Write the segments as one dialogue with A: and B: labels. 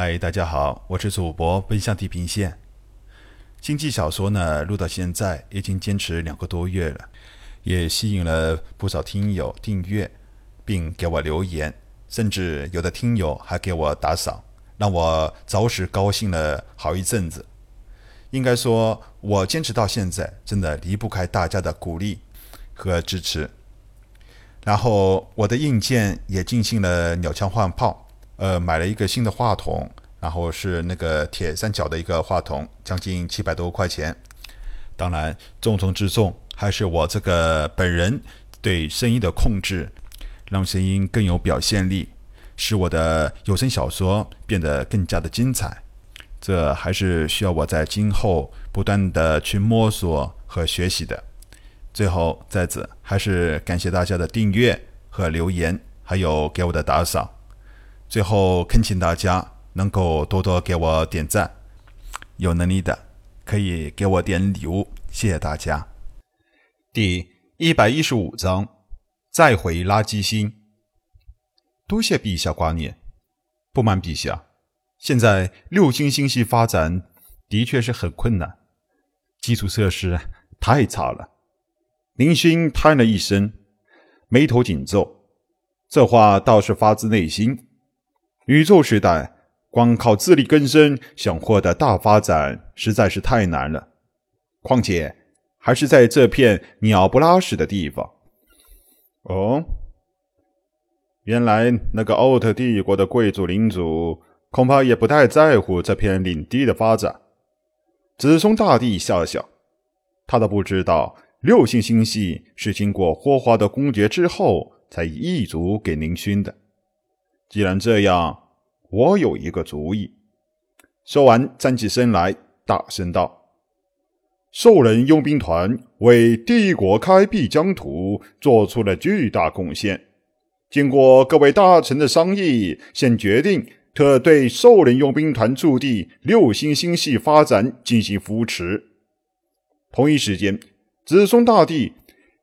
A: 嗨，大家好，我是主播奔向地平线。经济小说呢，录到现在已经坚持两个多月了，也吸引了不少听友订阅，并给我留言，甚至有的听友还给我打赏，让我着实高兴了好一阵子。应该说，我坚持到现在，真的离不开大家的鼓励和支持。然后我的硬件也进行了鸟枪换炮。呃，买了一个新的话筒，然后是那个铁三角的一个话筒，将近七百多块钱。当然，重中之重还是我这个本人对声音的控制，让声音更有表现力，使我的有声小说变得更加的精彩。这还是需要我在今后不断的去摸索和学习的。最后，在此还是感谢大家的订阅和留言，还有给我的打赏。最后，恳请大家能够多多给我点赞，有能力的可以给我点礼物，谢谢大家。第一百一十五章，再回垃圾星。多谢陛下挂念。不瞒陛下，现在六星星系发展的确是很困难，基础设施太差了。林星叹了一声，眉头紧皱，这话倒是发自内心。宇宙时代，光靠自力更生想获得大发展实在是太难了。况且还是在这片鸟不拉屎的地方。哦，原来那个奥特帝国的贵族领主恐怕也不太在乎这片领地的发展。子松大帝笑了笑，他都不知道六星星系是经过霍华德公爵之后才易主给宁勋的。既然这样，我有一个主意。说完，站起身来，大声道：“兽人佣兵团为帝国开辟疆土做出了巨大贡献。经过各位大臣的商议，现决定特对兽人佣兵团驻地六星星系发展进行扶持。同一时间，子松大帝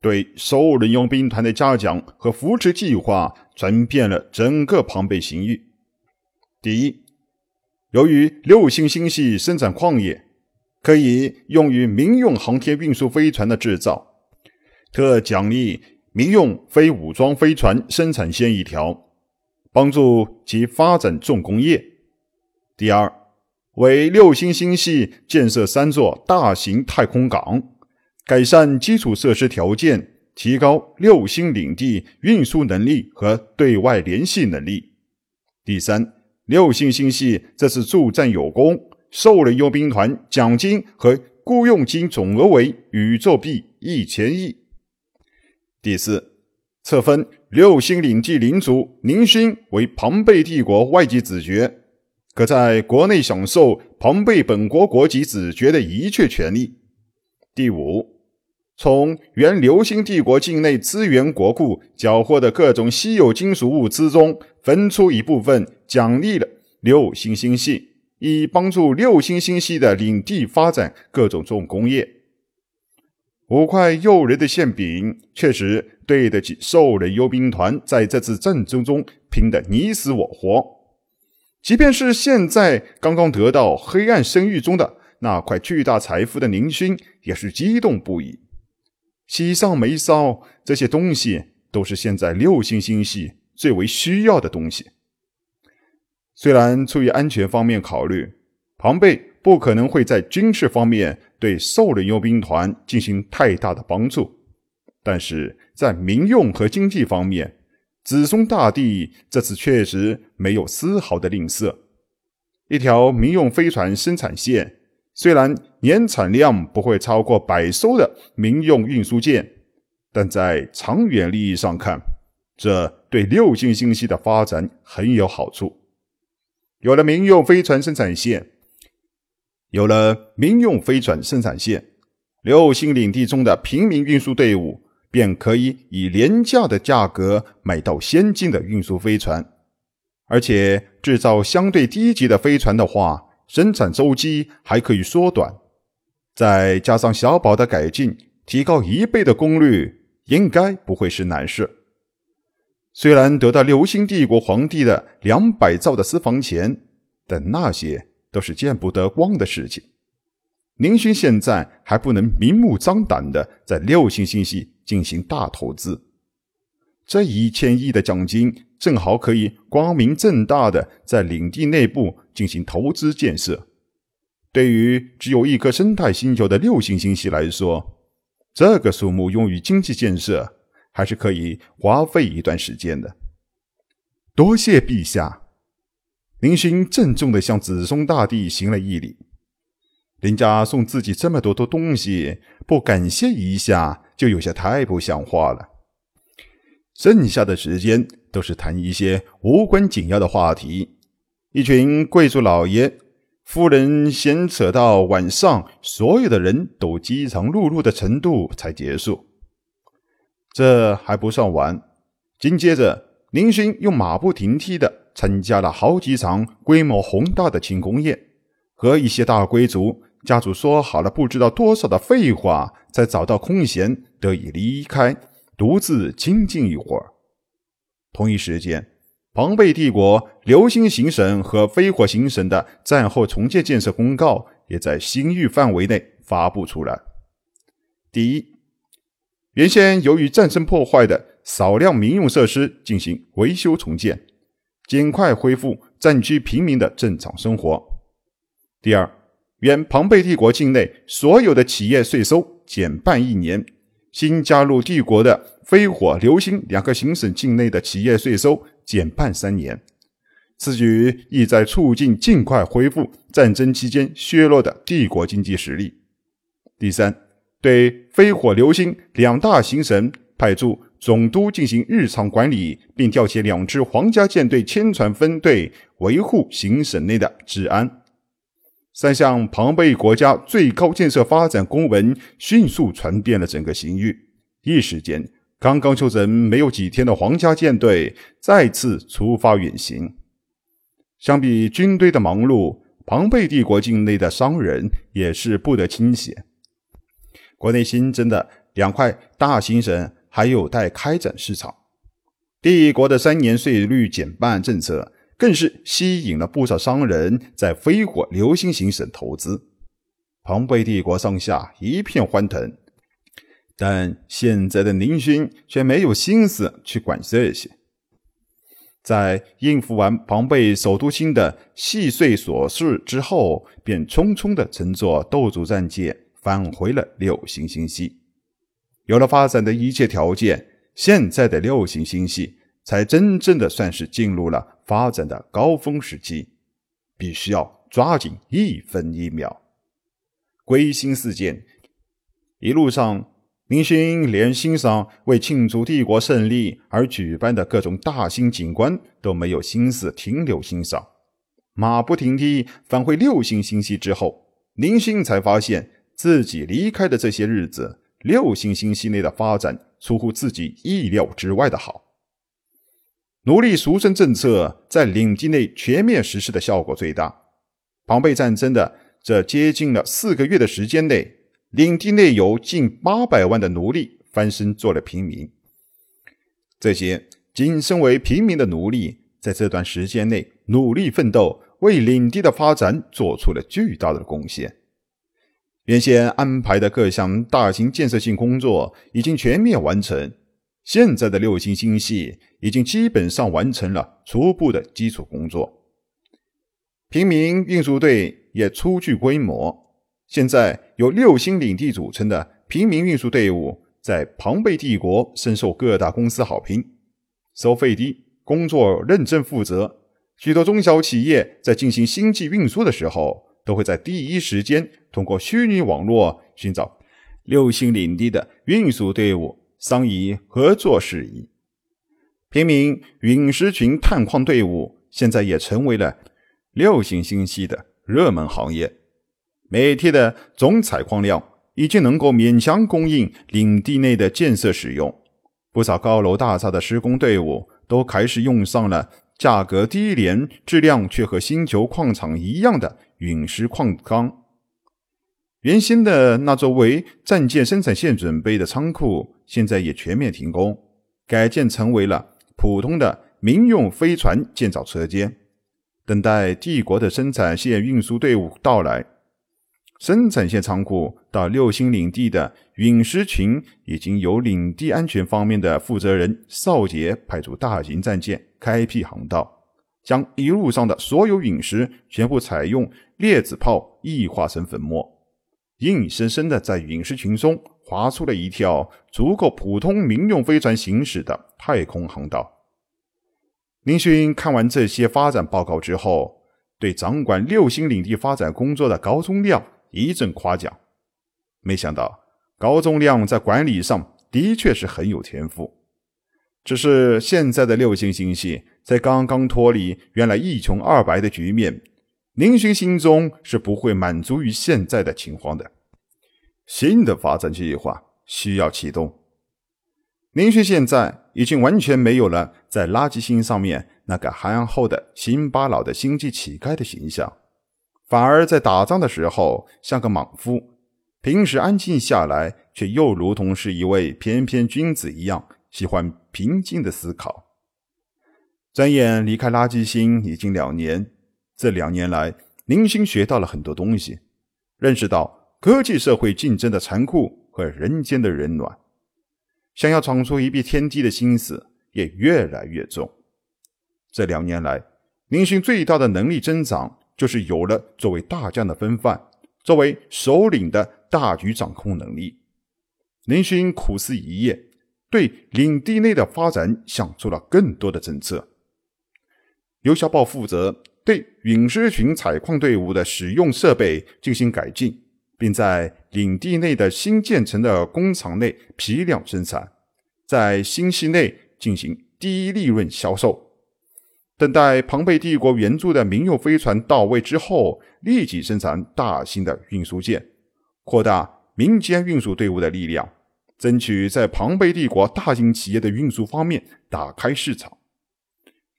A: 对兽人佣兵团的嘉奖和扶持计划。”传遍了整个庞贝星域。第一，由于六星星系生产矿业，可以用于民用航天运输飞船的制造，特奖励民用非武装飞船生产线一条，帮助其发展重工业。第二，为六星星系建设三座大型太空港，改善基础设施条件。提高六星领地运输能力和对外联系能力。第三，六星星系这次助战有功，兽人佣兵团奖金和雇佣金总额为宇宙币一千亿。第四，册封六星领地领主宁勋为庞贝帝国外籍子爵，可在国内享受庞贝本国国籍子爵的一切权利。第五。从原流星帝国境内资源国库缴获的各种稀有金属物资中分出一部分，奖励了六星星系，以帮助六星星系的领地发展各种重工业。五块诱人的馅饼，确实对得起兽人幽兵团在这次战争中拼得你死我活。即便是现在刚刚得到黑暗生域中的那块巨大财富的宁勋，也是激动不已。喜上眉梢，这些东西都是现在六星星系最为需要的东西。虽然出于安全方面考虑，庞贝不可能会在军事方面对兽人佣兵团进行太大的帮助，但是在民用和经济方面，子松大帝这次确实没有丝毫的吝啬。一条民用飞船生产线。虽然年产量不会超过百艘的民用运输舰，但在长远利益上看，这对六星星系的发展很有好处。有了民用飞船生产线，有了民用飞船生产线，六星领地中的平民运输队伍便可以以廉价的价格买到先进的运输飞船，而且制造相对低级的飞船的话。生产周期还可以缩短，再加上小宝的改进，提高一倍的功率，应该不会是难事。虽然得到流星帝国皇帝的两百兆的私房钱，但那些都是见不得光的事情。宁勋现在还不能明目张胆的在六星星系进行大投资，这一千亿的奖金正好可以光明正大的在领地内部进行投资建设。对于只有一颗生态星球的六星星系来说，这个数目用于经济建设还是可以花费一段时间的。多谢陛下，林勋郑重的向子松大帝行了一礼。林家送自己这么多的东西，不感谢一下就有些太不像话了。剩下的时间都是谈一些无关紧要的话题，一群贵族老爷、夫人闲扯到晚上，所有的人都饥肠辘辘的程度才结束。这还不算完，紧接着，林勋又马不停蹄的参加了好几场规模宏大的庆功宴，和一些大贵族。家主说好了不知道多少的废话，才找到空闲得以离开，独自清静一会儿。同一时间，庞贝帝国流星行省和飞火行省的战后重建建设公告也在新域范围内发布出来。第一，原先由于战争破坏的少量民用设施进行维修重建，尽快恢复战区平民的正常生活。第二。原庞贝帝国境内所有的企业税收减半一年，新加入帝国的飞火、流星两个行省境内的企业税收减半三年。此举意在促进尽快恢复战争期间削弱的帝国经济实力。第三，对飞火、流星两大行省派驻总督进行日常管理，并调遣两支皇家舰队千船分队维护行省内的治安。三项庞贝国家最高建设发展公文迅速传遍了整个行域，一时间，刚刚休整没有几天的皇家舰队再次出发远行。相比军队的忙碌，庞贝帝国境内的商人也是不得清闲。国内新增的两块大行省还有待开展市场。帝国的三年税率减半政策。更是吸引了不少商人在飞火流星行省投资，庞贝帝国上下一片欢腾。但现在的宁勋却没有心思去管这些，在应付完庞贝首都星的细碎琐事之后，便匆匆的乘坐斗主战舰返回了六星星系。有了发展的一切条件，现在的六星星系才真正的算是进入了。发展的高峰时期，必须要抓紧一分一秒。归心似箭，一路上，林星连欣赏为庆祝帝国胜利而举办的各种大型景观都没有心思停留欣赏。马不停蹄返回六星星系之后，林星才发现自己离开的这些日子，六星星系内的发展出乎自己意料之外的好。奴隶赎身政策在领地内全面实施的效果最大。庞贝战争的这接近了四个月的时间内，领地内有近八百万的奴隶翻身做了平民。这些仅身为平民的奴隶，在这段时间内努力奋斗，为领地的发展做出了巨大的贡献。原先安排的各项大型建设性工作已经全面完成。现在的六星星系已经基本上完成了初步的基础工作，平民运输队也初具规模。现在由六星领地组成的平民运输队伍，在庞贝帝国深受各大公司好评，收费低，工作认真负责。许多中小企业在进行星际运输的时候，都会在第一时间通过虚拟网络寻找六星领地的运输队伍。商议合作事宜，平民陨石群探矿队伍现在也成为了六星星系的热门行业。每天的总采矿量已经能够勉强供应领地内的建设使用。不少高楼大厦的施工队伍都开始用上了价格低廉、质量却和星球矿场一样的陨石矿钢。原先的那座为战舰生产线准备的仓库，现在也全面停工，改建成为了普通的民用飞船建造车间。等待帝国的生产线运输队伍到来。生产线仓库到六星领地的陨石群，已经由领地安全方面的负责人少杰派出大型战舰开辟航道，将一路上的所有陨石全部采用列子炮异化成粉末，硬生生的在陨石群中划出了一条足够普通民用飞船行驶的太空航道。林勋看完这些发展报告之后，对掌管六星领地发展工作的高宗亮。一阵夸奖，没想到高宗亮在管理上的确是很有天赋。只是现在的六星星系在刚刚脱离原来一穷二白的局面，宁勋心中是不会满足于现在的情况的。新的发展计划需要启动。宁勋现在已经完全没有了在垃圾星上面那个憨厚的辛巴老的星际乞丐的形象。反而在打仗的时候像个莽夫，平时安静下来，却又如同是一位翩翩君子一样，喜欢平静的思考。转眼离开垃圾星已经两年，这两年来，林星学到了很多东西，认识到科技社会竞争的残酷和人间的冷暖，想要闯出一片天地的心思也越来越重。这两年来，林星最大的能力增长。就是有了作为大将的风范，作为首领的大局掌控能力。林勋苦思一夜，对领地内的发展想出了更多的政策。由小宝负责对陨石群采矿队伍的使用设备进行改进，并在领地内的新建成的工厂内批量生产，在星系内进行低利润销售。等待庞贝帝国援助的民用飞船到位之后，立即生产大型的运输舰，扩大民间运输队伍的力量，争取在庞贝帝国大型企业的运输方面打开市场。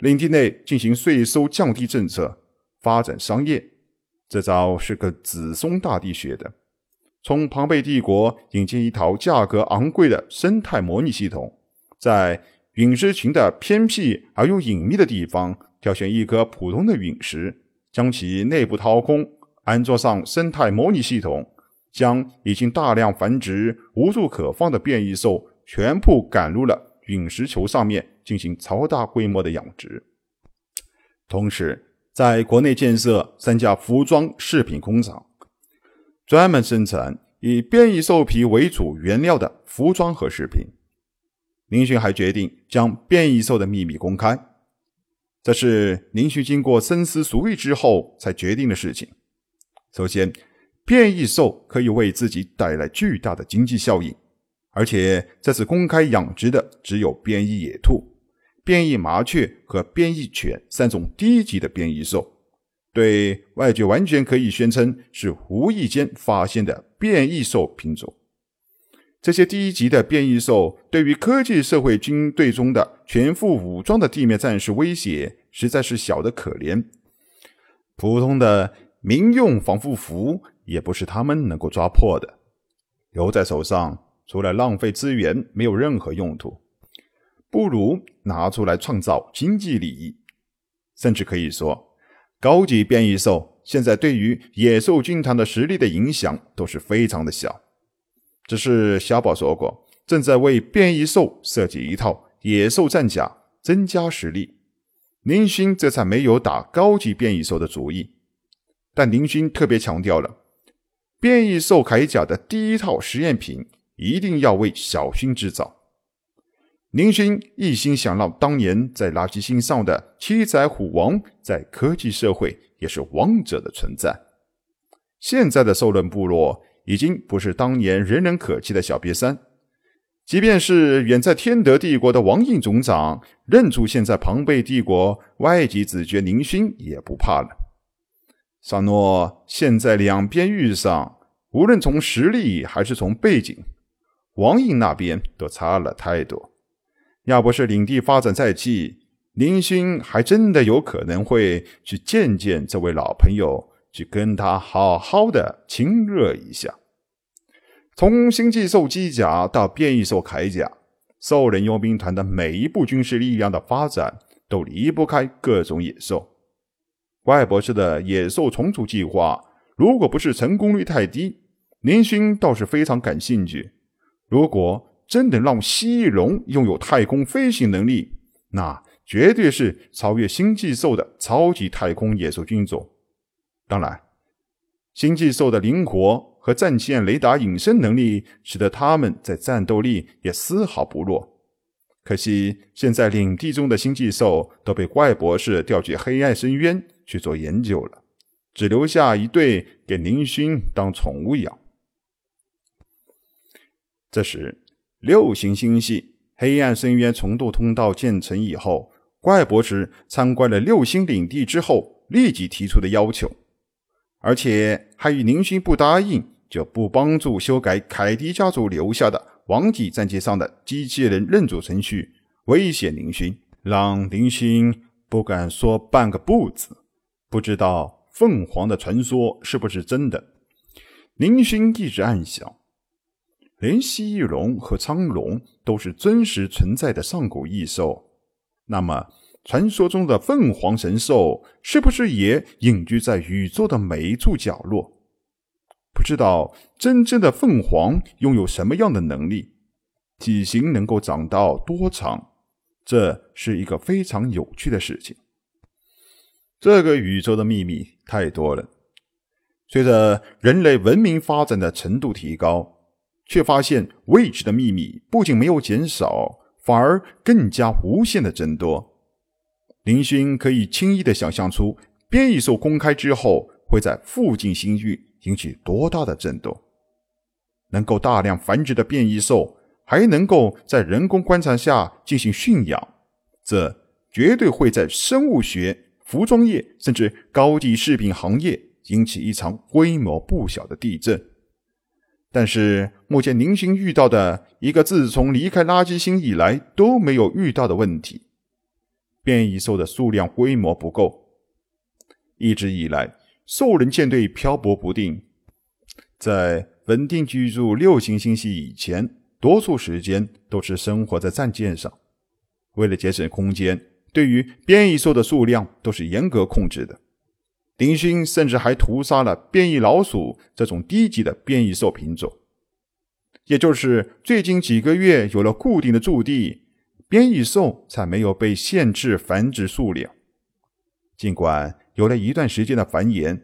A: 领地内进行税收降低政策，发展商业，这招是个子松大帝学的。从庞贝帝国引进一套价格昂贵的生态模拟系统，在。陨石群的偏僻而又隐秘的地方，挑选一颗普通的陨石，将其内部掏空，安装上生态模拟系统，将已经大量繁殖、无处可放的变异兽全部赶入了陨石球上面，进行超大规模的养殖。同时，在国内建设三家服装饰品工厂，专门生产以变异兽皮为主原料的服装和饰品。林勋还决定将变异兽的秘密公开，这是林勋经过深思熟虑之后才决定的事情。首先，变异兽可以为自己带来巨大的经济效应，而且这次公开养殖的只有变异野兔、变异麻雀和变异犬三种低级的变异兽，对外界完全可以宣称是无意间发现的变异兽品种。这些低级的变异兽对于科技社会军队中的全副武装的地面战士威胁实在是小得可怜，普通的民用防护服也不是他们能够抓破的。留在手上，除了浪费资源，没有任何用途，不如拿出来创造经济利益。甚至可以说，高级变异兽现在对于野兽军团的实力的影响都是非常的小。只是小宝说过，正在为变异兽设计一套野兽战甲，增加实力。林勋这才没有打高级变异兽的主意。但林勋特别强调了，变异兽铠甲的第一套实验品一定要为小勋制造。林勋一心想让当年在垃圾星上的七仔虎王在科技社会也是王者的存在。现在的兽人部落。已经不是当年人人可欺的小瘪三，即便是远在天德帝国的王印总长认出现在庞贝帝国外籍子爵宁勋也不怕了。萨诺现在两边遇上，无论从实力还是从背景，王印那边都差了太多。要不是领地发展在即，林勋还真的有可能会去见见这位老朋友，去跟他好好的亲热一下。从星际兽机甲到变异兽铠甲，兽人佣兵团的每一部军事力量的发展都离不开各种野兽。怪博士的野兽重组计划，如果不是成功率太低，林勋倒是非常感兴趣。如果真的让蜥蜴龙拥有太空飞行能力，那绝对是超越星际兽的超级太空野兽军种。当然，星际兽的灵活和战线雷达隐身能力，使得他们在战斗力也丝毫不弱。可惜，现在领地中的星际兽都被怪博士调去黑暗深渊去做研究了，只留下一对给林勋当宠物养。这时，六星星系黑暗深渊重渡通道建成以后，怪博士参观了六星领地之后，立即提出的要求，而且还与林勋不答应就不帮助修改凯迪家族留下的。王级战舰上的机器人认主程序威胁林勋，让林勋不敢说半个不字。不知道凤凰的传说是不是真的？林勋一直暗想，连蜥蜴龙和苍龙都是真实存在的上古异兽，那么传说中的凤凰神兽是不是也隐居在宇宙的每一处角落？不知道真正的凤凰拥有什么样的能力，体型能够长到多长？这是一个非常有趣的事情。这个宇宙的秘密太多了。随着人类文明发展的程度提高，却发现未知的秘密不仅没有减少，反而更加无限的增多。林勋可以轻易的想象出，变异兽公开之后会在附近星域。引起多大的震动？能够大量繁殖的变异兽，还能够在人工观察下进行驯养，这绝对会在生物学、服装业甚至高级饰品行业引起一场规模不小的地震。但是，目前宁星遇到的一个自从离开垃圾星以来都没有遇到的问题：变异兽的数量规模不够。一直以来。兽人舰队漂泊不定，在稳定居住六星星系以前，多数时间都是生活在战舰上。为了节省空间，对于变异兽的数量都是严格控制的。林勋甚至还屠杀了变异老鼠这种低级的变异兽品种。也就是最近几个月有了固定的驻地，变异兽才没有被限制繁殖数量。尽管。有了一段时间的繁衍，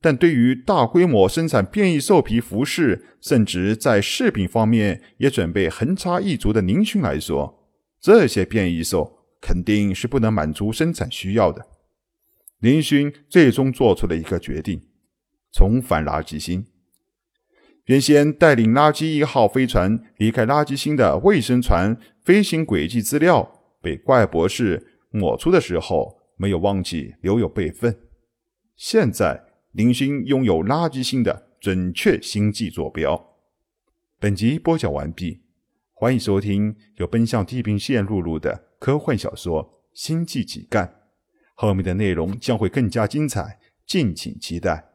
A: 但对于大规模生产变异兽皮服饰，甚至在饰品方面也准备横插一足的宁勋来说，这些变异兽肯定是不能满足生产需要的。林勋最终做出了一个决定：重返垃圾星。原先带领垃圾一号飞船离开垃圾星的卫生船飞行轨迹资料被怪博士抹除的时候。没有忘记留有备份。现在，林勋拥有垃圾星的准确星际坐标。本集播讲完毕，欢迎收听由奔向地平线录入的科幻小说《星际几干》，后面的内容将会更加精彩，敬请期待。